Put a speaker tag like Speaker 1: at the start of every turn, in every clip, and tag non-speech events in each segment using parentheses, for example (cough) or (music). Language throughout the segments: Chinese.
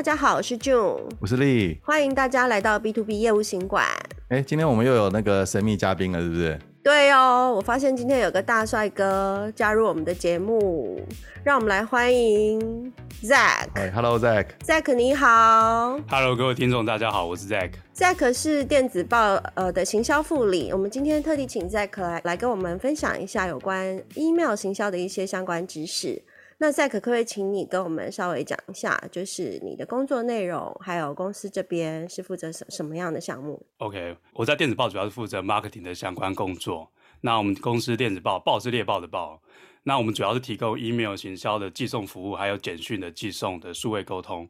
Speaker 1: 大家好，我是 June，
Speaker 2: 我是丽，
Speaker 1: 欢迎大家来到 B to B 业务行馆。
Speaker 2: 哎，今天我们又有那个神秘嘉宾了，是不是？
Speaker 1: 对哦，我发现今天有个大帅哥加入我们的节目，让我们来欢迎 Zack。
Speaker 2: 哎，Hello Zack。
Speaker 1: Zack 你好。
Speaker 3: Hello，各位听众大家好，我是 Zack。
Speaker 1: Zack 是电子报呃的行销副理，我们今天特地请 Zack 来来跟我们分享一下有关 email 行销的一些相关知识。那赛可可不可以请你跟我们稍微讲一下，就是你的工作内容，还有公司这边是负责什什么样的项目
Speaker 3: ？OK，我在电子报主要是负责 marketing 的相关工作。那我们公司电子报，报是猎报的报。那我们主要是提供 email 行销的寄送服务，还有简讯的寄送的数位沟通。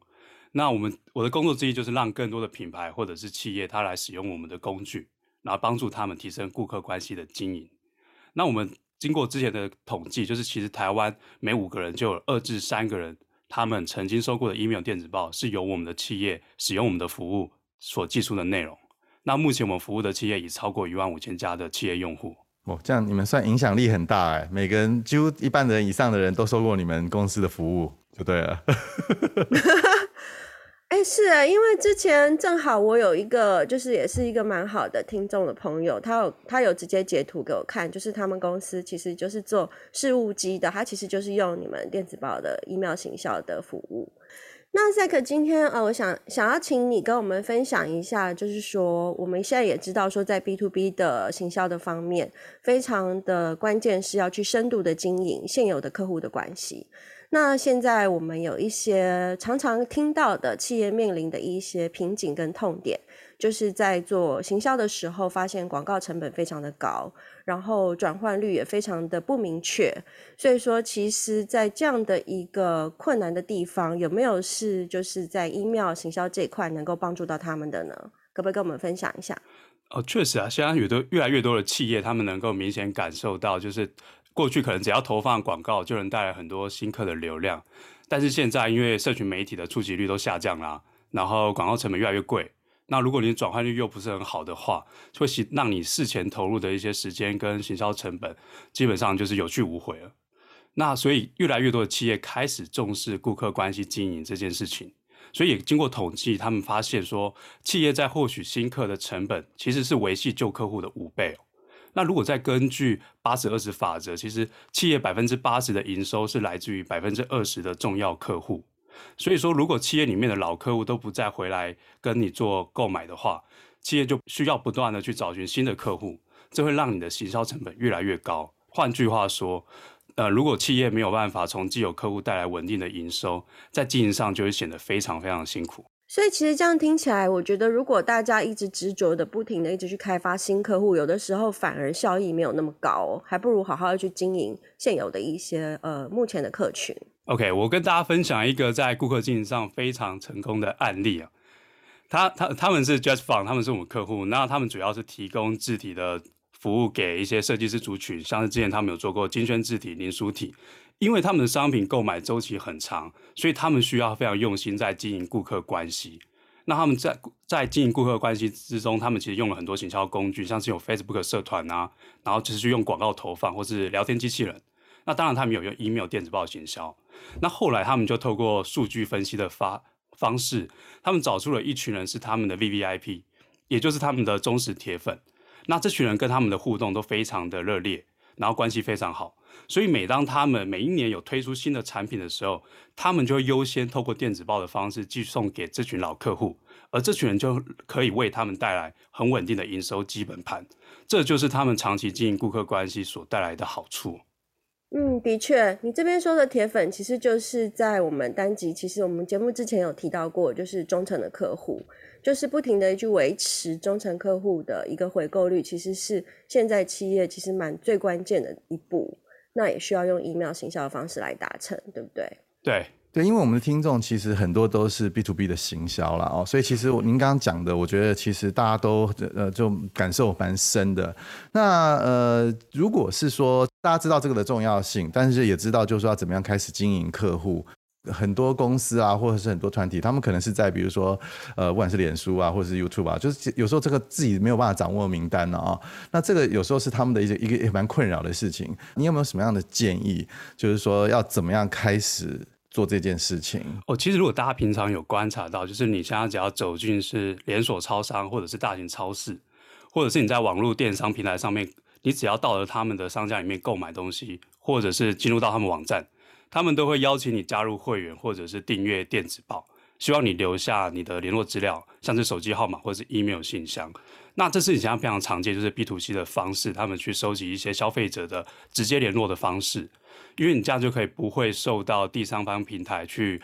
Speaker 3: 那我们我的工作之一就是让更多的品牌或者是企业，它来使用我们的工具，然后帮助他们提升顾客关系的经营。那我们。经过之前的统计，就是其实台湾每五个人就有二至三个人，他们曾经收过的 email 电子报是由我们的企业使用我们的服务所寄出的内容。那目前我们服务的企业已超过一万五千家的企业用户。
Speaker 2: 哦，这样你们算影响力很大哎，每个人几乎一半的人以上的人都收过你们公司的服务，就对了。(laughs)
Speaker 1: 哎、是啊，因为之前正好我有一个，就是也是一个蛮好的听众的朋友，他有他有直接截图给我看，就是他们公司其实就是做事务机的，他其实就是用你们电子报的 email 行销的服务。那 Zack 今天呃，我想想要请你跟我们分享一下，就是说我们现在也知道说在 B to B 的行销的方面，非常的关键是要去深度的经营现有的客户的关系。那现在我们有一些常常听到的企业面临的一些瓶颈跟痛点，就是在做行销的时候，发现广告成本非常的高，然后转换率也非常的不明确。所以说，其实，在这样的一个困难的地方，有没有是就是在 email 行销这一块能够帮助到他们的呢？可不可以跟我们分享一下？
Speaker 3: 哦，确实啊，现在有的越来越多的企业，他们能够明显感受到，就是。过去可能只要投放广告就能带来很多新客的流量，但是现在因为社群媒体的触及率都下降啦，然后广告成本越来越贵，那如果你转换率又不是很好的话，就会让你事前投入的一些时间跟行销成本基本上就是有去无回了。那所以越来越多的企业开始重视顾客关系经营这件事情，所以也经过统计，他们发现说，企业在获取新客的成本其实是维系旧客户的五倍哦。那如果再根据八十二十法则，其实企业百分之八十的营收是来自于百分之二十的重要客户。所以说，如果企业里面的老客户都不再回来跟你做购买的话，企业就需要不断的去找寻新的客户，这会让你的行销成本越来越高。换句话说，呃，如果企业没有办法从既有客户带来稳定的营收，在经营上就会显得非常非常辛苦。
Speaker 1: 所以其实这样听起来，我觉得如果大家一直执着的、不停的一直去开发新客户，有的时候反而效益没有那么高，还不如好好的去经营现有的一些呃目前的客群。
Speaker 3: OK，我跟大家分享一个在顾客经营上非常成功的案例啊。他他他们是 JustFont，他们是我们客户，那他们主要是提供字体的服务给一些设计师族群，像是之前他们有做过金萱字体、零书体。因为他们的商品购买周期很长，所以他们需要非常用心在经营顾客关系。那他们在在经营顾客关系之中，他们其实用了很多行销工具，像是有 Facebook 社团啊，然后就是去用广告投放或是聊天机器人。那当然他们有用 email 电子报行销。那后来他们就透过数据分析的发方式，他们找出了一群人是他们的 VVIP，也就是他们的忠实铁粉。那这群人跟他们的互动都非常的热烈，然后关系非常好。所以每当他们每一年有推出新的产品的时候，他们就会优先透过电子报的方式寄送给这群老客户，而这群人就可以为他们带来很稳定的营收基本盘。这就是他们长期经营顾客关系所带来的好处。
Speaker 1: 嗯，的确，你这边说的铁粉，其实就是在我们单集，其实我们节目之前有提到过，就是忠诚的客户，就是不停的去维持忠诚客户的一个回购率，其实是现在企业其实蛮最关键的一步。那也需要用 email 行销的方式来达成，对不对？
Speaker 3: 对
Speaker 2: 对，因为我们的听众其实很多都是 B to B 的行销啦哦，所以其实您刚刚讲的，我觉得其实大家都呃就感受蛮深的。那呃，如果是说大家知道这个的重要性，但是也知道就是说要怎么样开始经营客户。很多公司啊，或者是很多团体，他们可能是在比如说，呃，不管是脸书啊，或者是 YouTube 啊，就是有时候这个自己没有办法掌握名单啊，那这个有时候是他们的一个一个也蛮困扰的事情。你有没有什么样的建议？就是说要怎么样开始做这件事情？
Speaker 3: 哦，其实如果大家平常有观察到，就是你现在只要走进是连锁超商或者是大型超市，或者是你在网络电商平台上面，你只要到了他们的商家里面购买东西，或者是进入到他们网站，他们都会邀请你加入会员或者是订阅电子报。希望你留下你的联络资料，像是手机号码或者是 email 信箱。那这是你现在非常常见，就是 B to C 的方式，他们去收集一些消费者的直接联络的方式，因为你这样就可以不会受到第三方平台去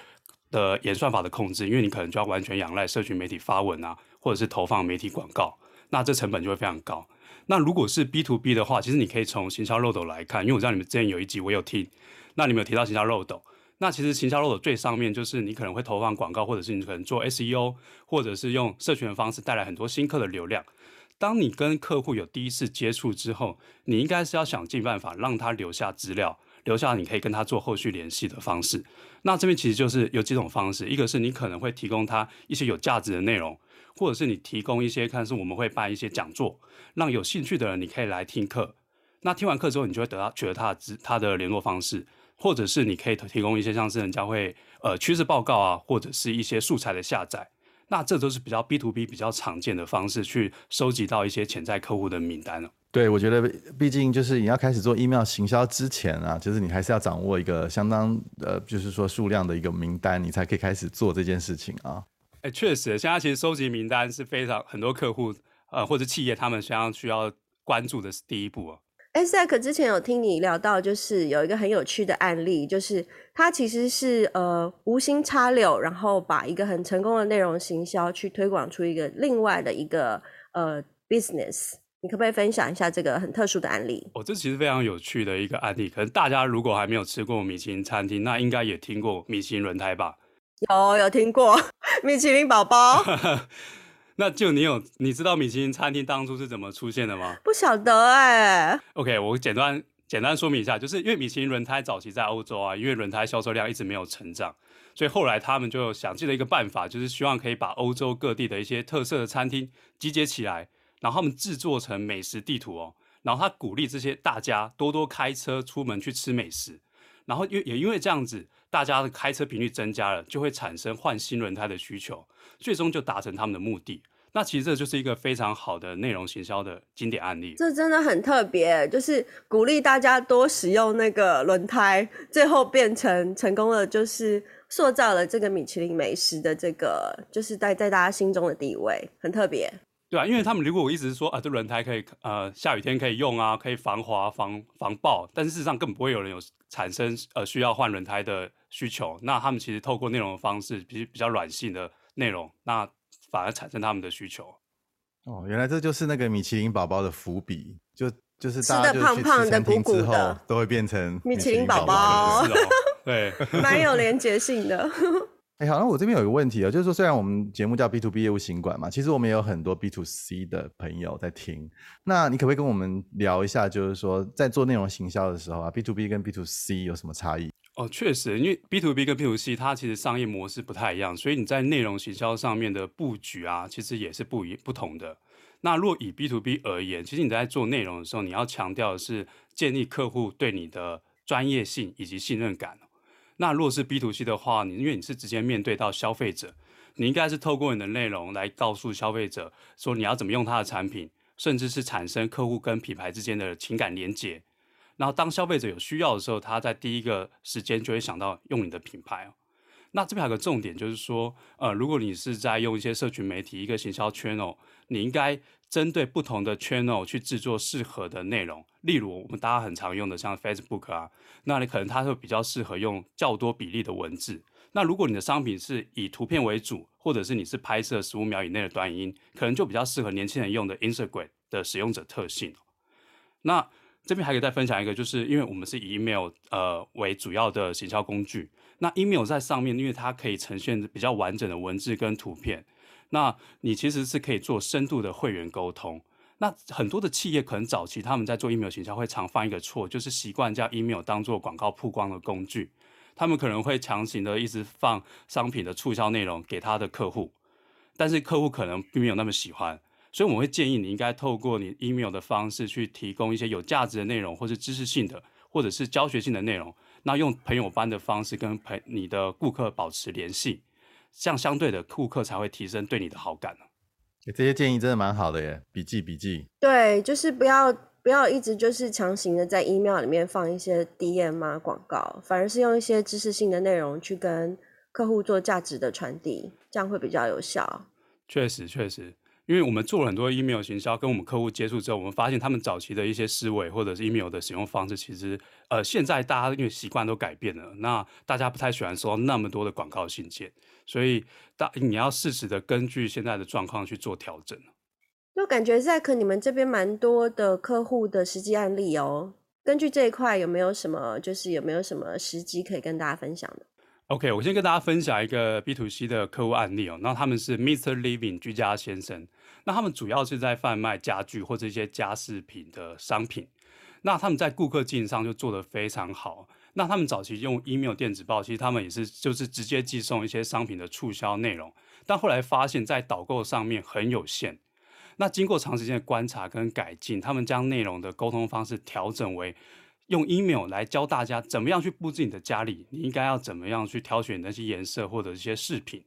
Speaker 3: 的演算法的控制，因为你可能就要完全仰赖社群媒体发文啊，或者是投放媒体广告，那这成本就会非常高。那如果是 B to B 的话，其实你可以从行销漏斗来看，因为我知道你们之前有一集我有听，那你们有提到行销漏斗。那其实行销漏斗最上面就是你可能会投放广告，或者是你可能做 SEO，或者是用社群的方式带来很多新客的流量。当你跟客户有第一次接触之后，你应该是要想尽办法让他留下资料，留下你可以跟他做后续联系的方式。那这边其实就是有几种方式，一个是你可能会提供他一些有价值的内容，或者是你提供一些看是我们会办一些讲座，让有兴趣的人你可以来听课。那听完课之后，你就会得到取得他的他的联络方式。或者是你可以提供一些像是人家会呃趋势报告啊，或者是一些素材的下载，那这都是比较 B to B 比较常见的方式去收集到一些潜在客户的名单了。
Speaker 2: 对，我觉得毕竟就是你要开始做 email 行销之前啊，就是你还是要掌握一个相当呃，就是说数量的一个名单，你才可以开始做这件事情啊。
Speaker 3: 哎，确实，现在其实收集名单是非常很多客户呃或者企业他们相当需要关注的是第一步啊。
Speaker 1: 哎，Zack 之前有听你聊到，就是有一个很有趣的案例，就是他其实是呃无心插柳，然后把一个很成功的内容行销去推广出一个另外的一个呃 business，你可不可以分享一下这个很特殊的案例？
Speaker 3: 哦，这其实非常有趣的一个案例，可能大家如果还没有吃过米其林餐厅，那应该也听过米其林轮胎吧？
Speaker 1: 有，有听过 (laughs) 米其林宝宝。(laughs)
Speaker 3: 那就你有你知道米其林餐厅当初是怎么出现的吗？
Speaker 1: 不晓得哎、欸。
Speaker 3: OK，我简单简单说明一下，就是因为米其林轮胎早期在欧洲啊，因为轮胎销售量一直没有成长，所以后来他们就想尽了一个办法，就是希望可以把欧洲各地的一些特色的餐厅集结起来，然后他们制作成美食地图哦，然后他鼓励这些大家多多开车出门去吃美食，然后因也因为这样子，大家的开车频率增加了，就会产生换新轮胎的需求。最终就达成他们的目的，那其实这就是一个非常好的内容行销的经典案例。
Speaker 1: 这真的很特别，就是鼓励大家多使用那个轮胎，最后变成成功了，就是塑造了这个米其林美食的这个，就是在在大家心中的地位，很特别。
Speaker 3: 对啊，因为他们如果我一直说啊，这轮胎可以呃下雨天可以用啊，可以防滑防防爆，但是事实上根本不会有人有产生呃需要换轮胎的需求。那他们其实透过内容的方式，比比较软性的。内容，那反而产生他们的需求。
Speaker 2: 哦，原来这就是那个米其林宝宝的伏笔，就就是大家
Speaker 1: 吃的胖胖的、鼓鼓的，
Speaker 2: 都会变成
Speaker 1: 米其林宝宝。(laughs)
Speaker 3: 对，(laughs)
Speaker 1: 蛮有连结性的。
Speaker 2: 哎，好，那我这边有一个问题啊，就是说，虽然我们节目叫 B to B 业务行管嘛，其实我们也有很多 B to C 的朋友在听。那你可不可以跟我们聊一下，就是说，在做内容行销的时候啊，B to B 跟 B to C 有什么差异？
Speaker 3: 哦，确实，因为 B to B 跟 B to C 它其实商业模式不太一样，所以你在内容行销上面的布局啊，其实也是不一不同的。那若以 B to B 而言，其实你在做内容的时候，你要强调的是建立客户对你的专业性以及信任感。那若是 B to C 的话，你因为你是直接面对到消费者，你应该是透过你的内容来告诉消费者说你要怎么用他的产品，甚至是产生客户跟品牌之间的情感连结。然后，当消费者有需要的时候，他在第一个时间就会想到用你的品牌。那这边还有个重点，就是说，呃，如果你是在用一些社群媒体一个行销 channel，你应该针对不同的 channel 去制作适合的内容。例如，我们大家很常用的像 Facebook 啊，那你可能它会比较适合用较多比例的文字。那如果你的商品是以图片为主，或者是你是拍摄十五秒以内的短影音，可能就比较适合年轻人用的 Instagram 的使用者特性。那这边还可以再分享一个，就是因为我们是以 email 呃为主要的行销工具，那 email 在上面，因为它可以呈现比较完整的文字跟图片，那你其实是可以做深度的会员沟通。那很多的企业可能早期他们在做 email 行销会常犯一个错，就是习惯将 email 当做广告曝光的工具，他们可能会强行的一直放商品的促销内容给他的客户，但是客户可能并没有那么喜欢。所以我们会建议你应该透过你 email 的方式去提供一些有价值的内容，或是知识性的，或者是教学性的内容，那用朋友般的方式跟朋你的顾客保持联系，这样相对的顾客才会提升对你的好感。
Speaker 2: 这些建议真的蛮好的耶，笔记笔记。
Speaker 1: 对，就是不要不要一直就是强行的在 email 里面放一些 DM 啊广告，反而是用一些知识性的内容去跟客户做价值的传递，这样会比较有效。
Speaker 3: 确实，确实。因为我们做了很多 email 行销，跟我们客户接触之后，我们发现他们早期的一些思维或者是 email 的使用方式，其实呃，现在大家因为习惯都改变了，那大家不太喜欢收到那么多的广告信件，所以大你要适时的根据现在的状况去做调整。
Speaker 1: 就感觉 Zack 你们这边蛮多的客户的实际案例哦，根据这一块有没有什么，就是有没有什么时机可以跟大家分享的
Speaker 3: ？OK，我先跟大家分享一个 B to C 的客户案例哦。那他们是 Mr. Living 居家先生，那他们主要是在贩卖家具或者一些家饰品的商品。那他们在顾客经营上就做得非常好。那他们早期用 email 电子报，其实他们也是就是直接寄送一些商品的促销内容，但后来发现，在导购上面很有限。那经过长时间的观察跟改进，他们将内容的沟通方式调整为。用 email 来教大家怎么样去布置你的家里，你应该要怎么样去挑选那些颜色或者一些饰品，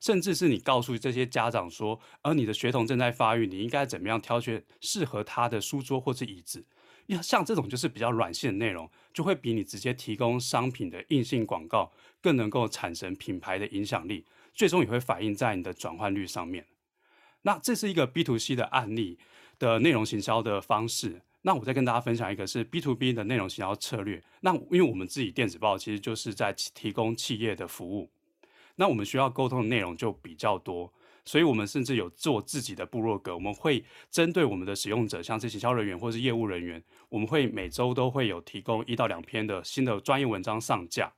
Speaker 3: 甚至是你告诉这些家长说，而你的学童正在发育，你应该怎么样挑选适合他的书桌或者椅子。要像这种就是比较软性的内容，就会比你直接提供商品的硬性广告更能够产生品牌的影响力，最终也会反映在你的转换率上面。那这是一个 B to C 的案例的内容行销的方式。那我再跟大家分享一个是 B to B 的内容行销策略。那因为我们自己电子报其实就是在提供企业的服务，那我们需要沟通的内容就比较多，所以我们甚至有做自己的部落格。我们会针对我们的使用者，像是行销人员或是业务人员，我们会每周都会有提供一到两篇的新的专业文章上架。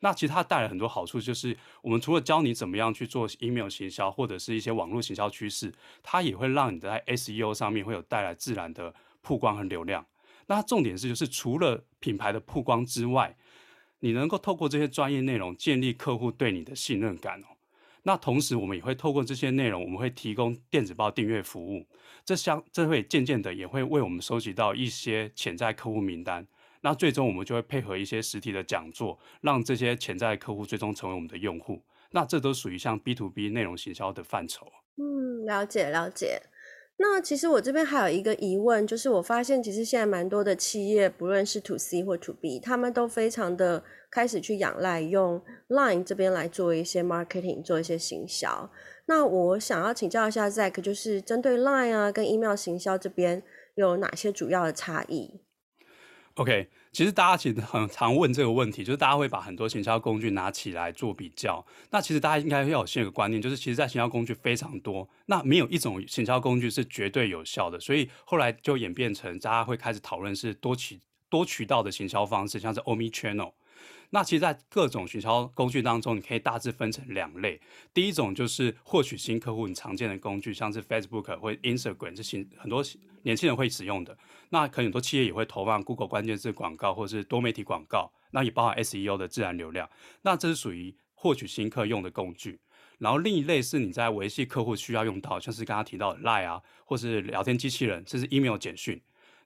Speaker 3: 那其实它带来很多好处，就是我们除了教你怎么样去做 email 行销或者是一些网络行销趋势，它也会让你在 SEO 上面会有带来自然的。曝光和流量，那重点是就是除了品牌的曝光之外，你能够透过这些专业内容建立客户对你的信任感哦。那同时我们也会透过这些内容，我们会提供电子报订阅服务，这相这会渐渐的也会为我们收集到一些潜在客户名单。那最终我们就会配合一些实体的讲座，让这些潜在客户最终成为我们的用户。那这都属于像 B to B 内容行销的范畴。
Speaker 1: 嗯，了解了解。那其实我这边还有一个疑问，就是我发现其实现在蛮多的企业，不论是 To C 或 To B，他们都非常的开始去仰赖用 Line 这边来做一些 marketing，做一些行销。那我想要请教一下 Zack，就是针对 Line 啊跟 email 行销这边有哪些主要的差异
Speaker 3: ？OK。其实大家其实很常问这个问题，就是大家会把很多行销工具拿起来做比较。那其实大家应该要有先有个观念，就是其实，在行销工具非常多，那没有一种行销工具是绝对有效的。所以后来就演变成大家会开始讨论是多渠多渠道的行销方式，像是 Omni Channel。那其实，在各种行销工具当中，你可以大致分成两类。第一种就是获取新客户，你常见的工具，像是 Facebook 或 Instagram，这些很多年轻人会使用的。那可能很多企业也会投放 Google 关键字广告或是多媒体广告，那也包含 SEO 的自然流量。那这是属于获取新客用的工具。然后另一类是你在维系客户需要用到，像是刚刚提到的 Line 啊，或是聊天机器人，甚至 email 简讯。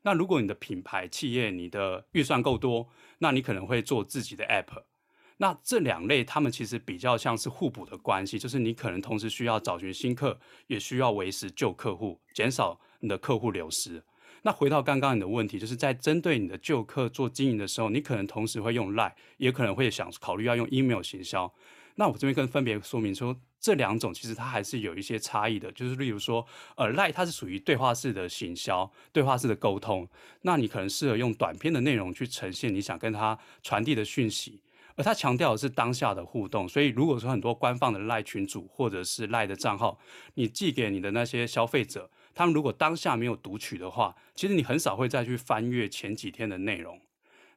Speaker 3: 那如果你的品牌企业你的预算够多，那你可能会做自己的 app。那这两类他们其实比较像是互补的关系，就是你可能同时需要找寻新客，也需要维持旧客户，减少你的客户流失。那回到刚刚你的问题，就是在针对你的旧客做经营的时候，你可能同时会用 Line，也可能会想考虑要用 email 行销。那我这边跟分别说明说，这两种其实它还是有一些差异的，就是例如说，呃 lie 它是属于对话式的行销，对话式的沟通，那你可能适合用短篇的内容去呈现你想跟他传递的讯息，而它强调的是当下的互动，所以如果说很多官方的 lie 群组或者是 lie 的账号，你寄给你的那些消费者，他们如果当下没有读取的话，其实你很少会再去翻阅前几天的内容。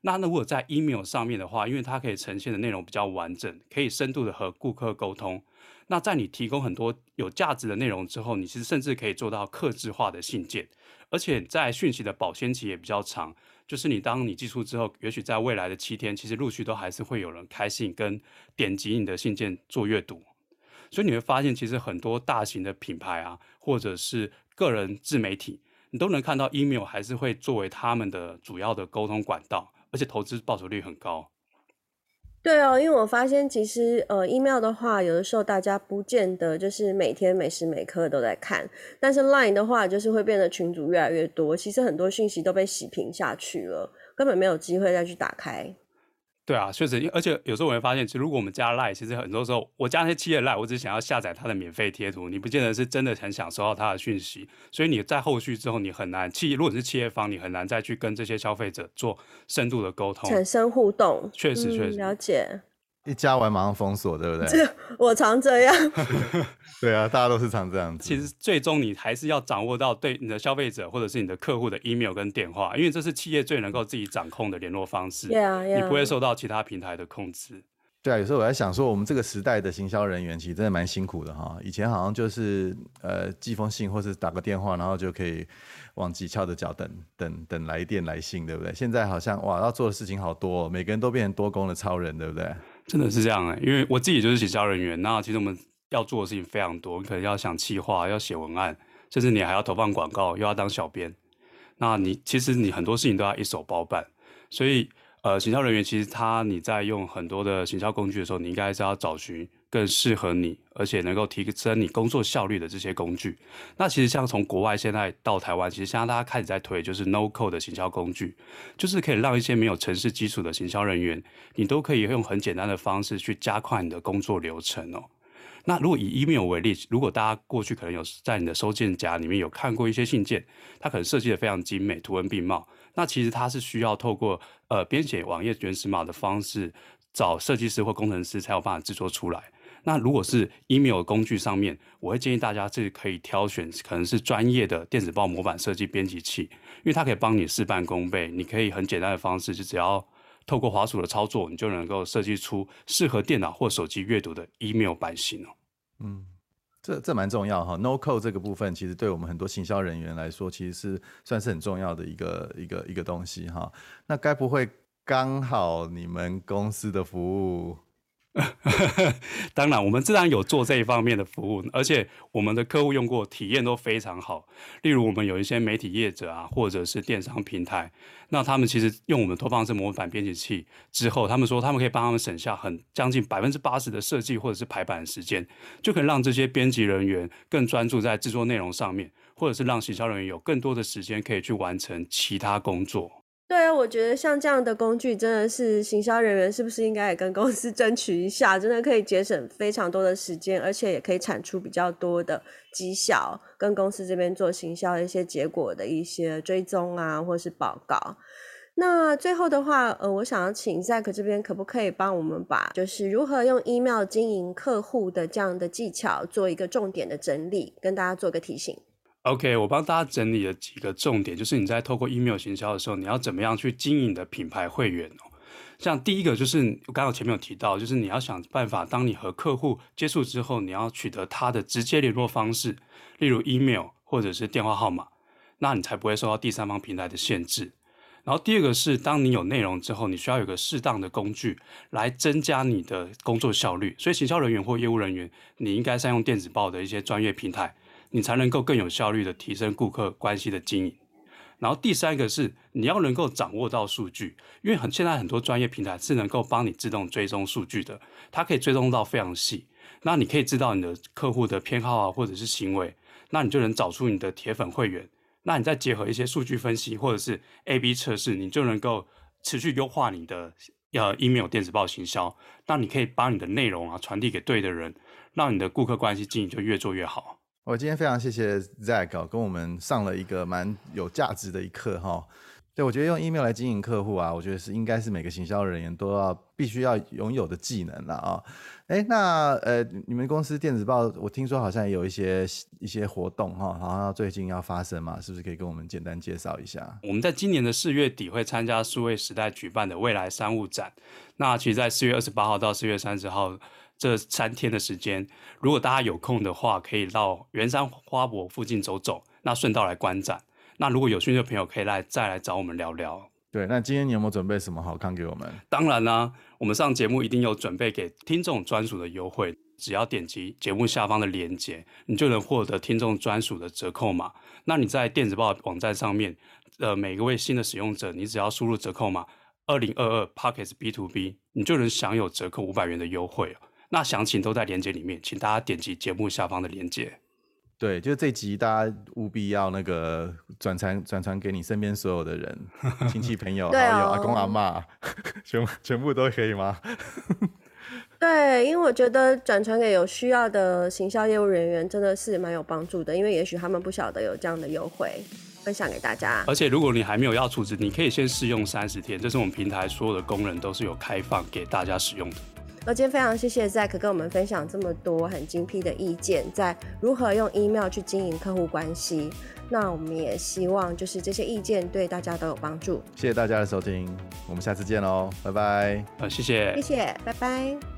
Speaker 3: 那如果在 email 上面的话，因为它可以呈现的内容比较完整，可以深度的和顾客沟通。那在你提供很多有价值的内容之后，你其实甚至可以做到客制化的信件，而且在讯息的保鲜期也比较长。就是你当你寄出之后，也许在未来的七天，其实陆续都还是会有人开信跟点击你的信件做阅读。所以你会发现，其实很多大型的品牌啊，或者是个人自媒体，你都能看到 email 还是会作为他们的主要的沟通管道。而且投资报酬率很高。
Speaker 1: 对哦，因为我发现其实呃，email 的话，有的时候大家不见得就是每天每时每刻都在看，但是 line 的话，就是会变得群组越来越多，其实很多讯息都被洗屏下去了，根本没有机会再去打开。
Speaker 3: 对啊，确实，而且有时候我会发现，其实如果我们加 Line，其实很多时候我加那些企业 Line，我只想要下载它的免费贴图，你不见得是真的很想收到它的讯息，所以你在后续之后，你很难企业，如果你是企业方，你很难再去跟这些消费者做深度的沟通，
Speaker 1: 产生互动。
Speaker 3: 确实，确实，
Speaker 1: 嗯，了解。
Speaker 2: 一加完马上封锁，对不对？
Speaker 1: 这我常这样。(laughs)
Speaker 2: 对啊，大家都是常这样子。
Speaker 3: 其实最终你还是要掌握到对你的消费者或者是你的客户的 email 跟电话，因为这是企业最能够自己掌控的联络方式。
Speaker 1: Yeah, yeah.
Speaker 3: 你不会受到其他平台的控制。
Speaker 2: 对啊，有时候我在想说，我们这个时代的行销人员其实真的蛮辛苦的哈。以前好像就是呃寄封信或是打个电话，然后就可以忘记翘的脚等等等来电来信，对不对？现在好像哇，要做的事情好多，每个人都变成多功的超人，对不对？
Speaker 3: 真的是这样哎、因为我自己就是行销人员，那其实我们要做的事情非常多，可能要想企划，要写文案，甚至你还要投放广告，又要当小编，那你其实你很多事情都要一手包办。所以呃，行销人员其实他你在用很多的行销工具的时候，你应该是要找寻更适合你，而且能够提升你工作效率的这些工具。那其实像从国外现在到台湾，其实现在大家开始在推就是 No Code 的行销工具，就是可以让一些没有程式基础的行销人员，你都可以用很简单的方式去加快你的工作流程哦。那如果以 email 为例，如果大家过去可能有在你的收件夹里面有看过一些信件，它可能设计的非常精美，图文并茂。那其实它是需要透过呃编写网页原始码的方式，找设计师或工程师才有办法制作出来。那如果是 email 工具上面，我会建议大家是可以挑选可能是专业的电子报模板设计编辑器，因为它可以帮你事半功倍。你可以很简单的方式，就只要透过滑鼠的操作，你就能够设计出适合电脑或手机阅读的 email 版型哦。
Speaker 2: 嗯，这这蛮重要哈。No code 这个部分，其实对我们很多行销人员来说，其实是算是很重要的一个一个一个东西哈。那该不会刚好你们公司的服务？(laughs)
Speaker 3: 当然，我们自然有做这一方面的服务，而且我们的客户用过，体验都非常好。例如，我们有一些媒体业者啊，或者是电商平台，那他们其实用我们投放式模板编辑器之后，他们说他们可以帮他们省下很将近百分之八十的设计或者是排版时间，就可以让这些编辑人员更专注在制作内容上面，或者是让行销人员有更多的时间可以去完成其他工作。
Speaker 1: 对啊，我觉得像这样的工具真的是行销人员是不是应该也跟公司争取一下？真的可以节省非常多的时间，而且也可以产出比较多的绩效，跟公司这边做行销的一些结果的一些追踪啊，或是报告。那最后的话，呃，我想要请 Zack 这边可不可以帮我们把就是如何用 email 经营客户的这样的技巧做一个重点的整理，跟大家做个提醒。
Speaker 3: OK，我帮大家整理了几个重点，就是你在透过 email 行销的时候，你要怎么样去经营的品牌会员哦。像第一个就是我刚刚前面有提到，就是你要想办法，当你和客户接触之后，你要取得他的直接联络方式，例如 email 或者是电话号码，那你才不会受到第三方平台的限制。然后第二个是，当你有内容之后，你需要有个适当的工具来增加你的工作效率。所以行销人员或业务人员，你应该善用电子报的一些专业平台。你才能够更有效率的提升顾客关系的经营。然后第三个是你要能够掌握到数据，因为很现在很多专业平台是能够帮你自动追踪数据的，它可以追踪到非常细。那你可以知道你的客户的偏好啊，或者是行为，那你就能找出你的铁粉会员。那你再结合一些数据分析或者是 A/B 测试，你就能够持续优化你的呃 email 电子报行销。那你可以把你的内容啊传递给对的人，让你的顾客关系经营就越做越好。
Speaker 2: 我今天非常谢谢 Zack 跟我们上了一个蛮有价值的一课哈。对，我觉得用 email 来经营客户啊，我觉得是应该是每个行销人员都要必须要拥有的技能了啊。哎，那呃，你们公司电子报，我听说好像也有一些一些活动哈，好像最近要发生嘛，是不是可以跟我们简单介绍一下？
Speaker 3: 我们在今年的四月底会参加数位时代举办的未来商务展，那其实，在四月二十八号到四月三十号。这三天的时间，如果大家有空的话，可以到圆山花博附近走走，那顺道来观展。那如果有兴趣的朋友，可以来再来找我们聊聊。
Speaker 2: 对，那今天你有没有准备什么好看给我们？
Speaker 3: 当然啦、啊，我们上节目一定有准备给听众专属的优惠，只要点击节目下方的链接，你就能获得听众专属的折扣码。那你在电子报网站上面，呃，每一位新的使用者，你只要输入折扣码二零二二 Podcast B to B，你就能享有折扣五百元的优惠。那详情都在链接里面，请大家点击节目下方的链接。
Speaker 2: 对，就这集大家务必要那个转传转传给你身边所有的人，亲戚朋友、(laughs) 好友、阿公阿妈，全全部都可以吗？(laughs)
Speaker 1: 对，因为我觉得转传给有需要的行销业务人员真的是蛮有帮助的，因为也许他们不晓得有这样的优惠，分享给大家。
Speaker 3: 而且如果你还没有要储值，你可以先试用三十天，这是我们平台所有的工人都是有开放给大家使用的。
Speaker 1: 那今天非常谢谢 Zack 跟我们分享这么多很精辟的意见，在如何用 email 去经营客户关系。那我们也希望就是这些意见对大家都有帮助。
Speaker 2: 谢谢大家的收听，我们下次见喽，拜拜。
Speaker 3: 啊，谢谢，
Speaker 1: 谢谢，拜拜。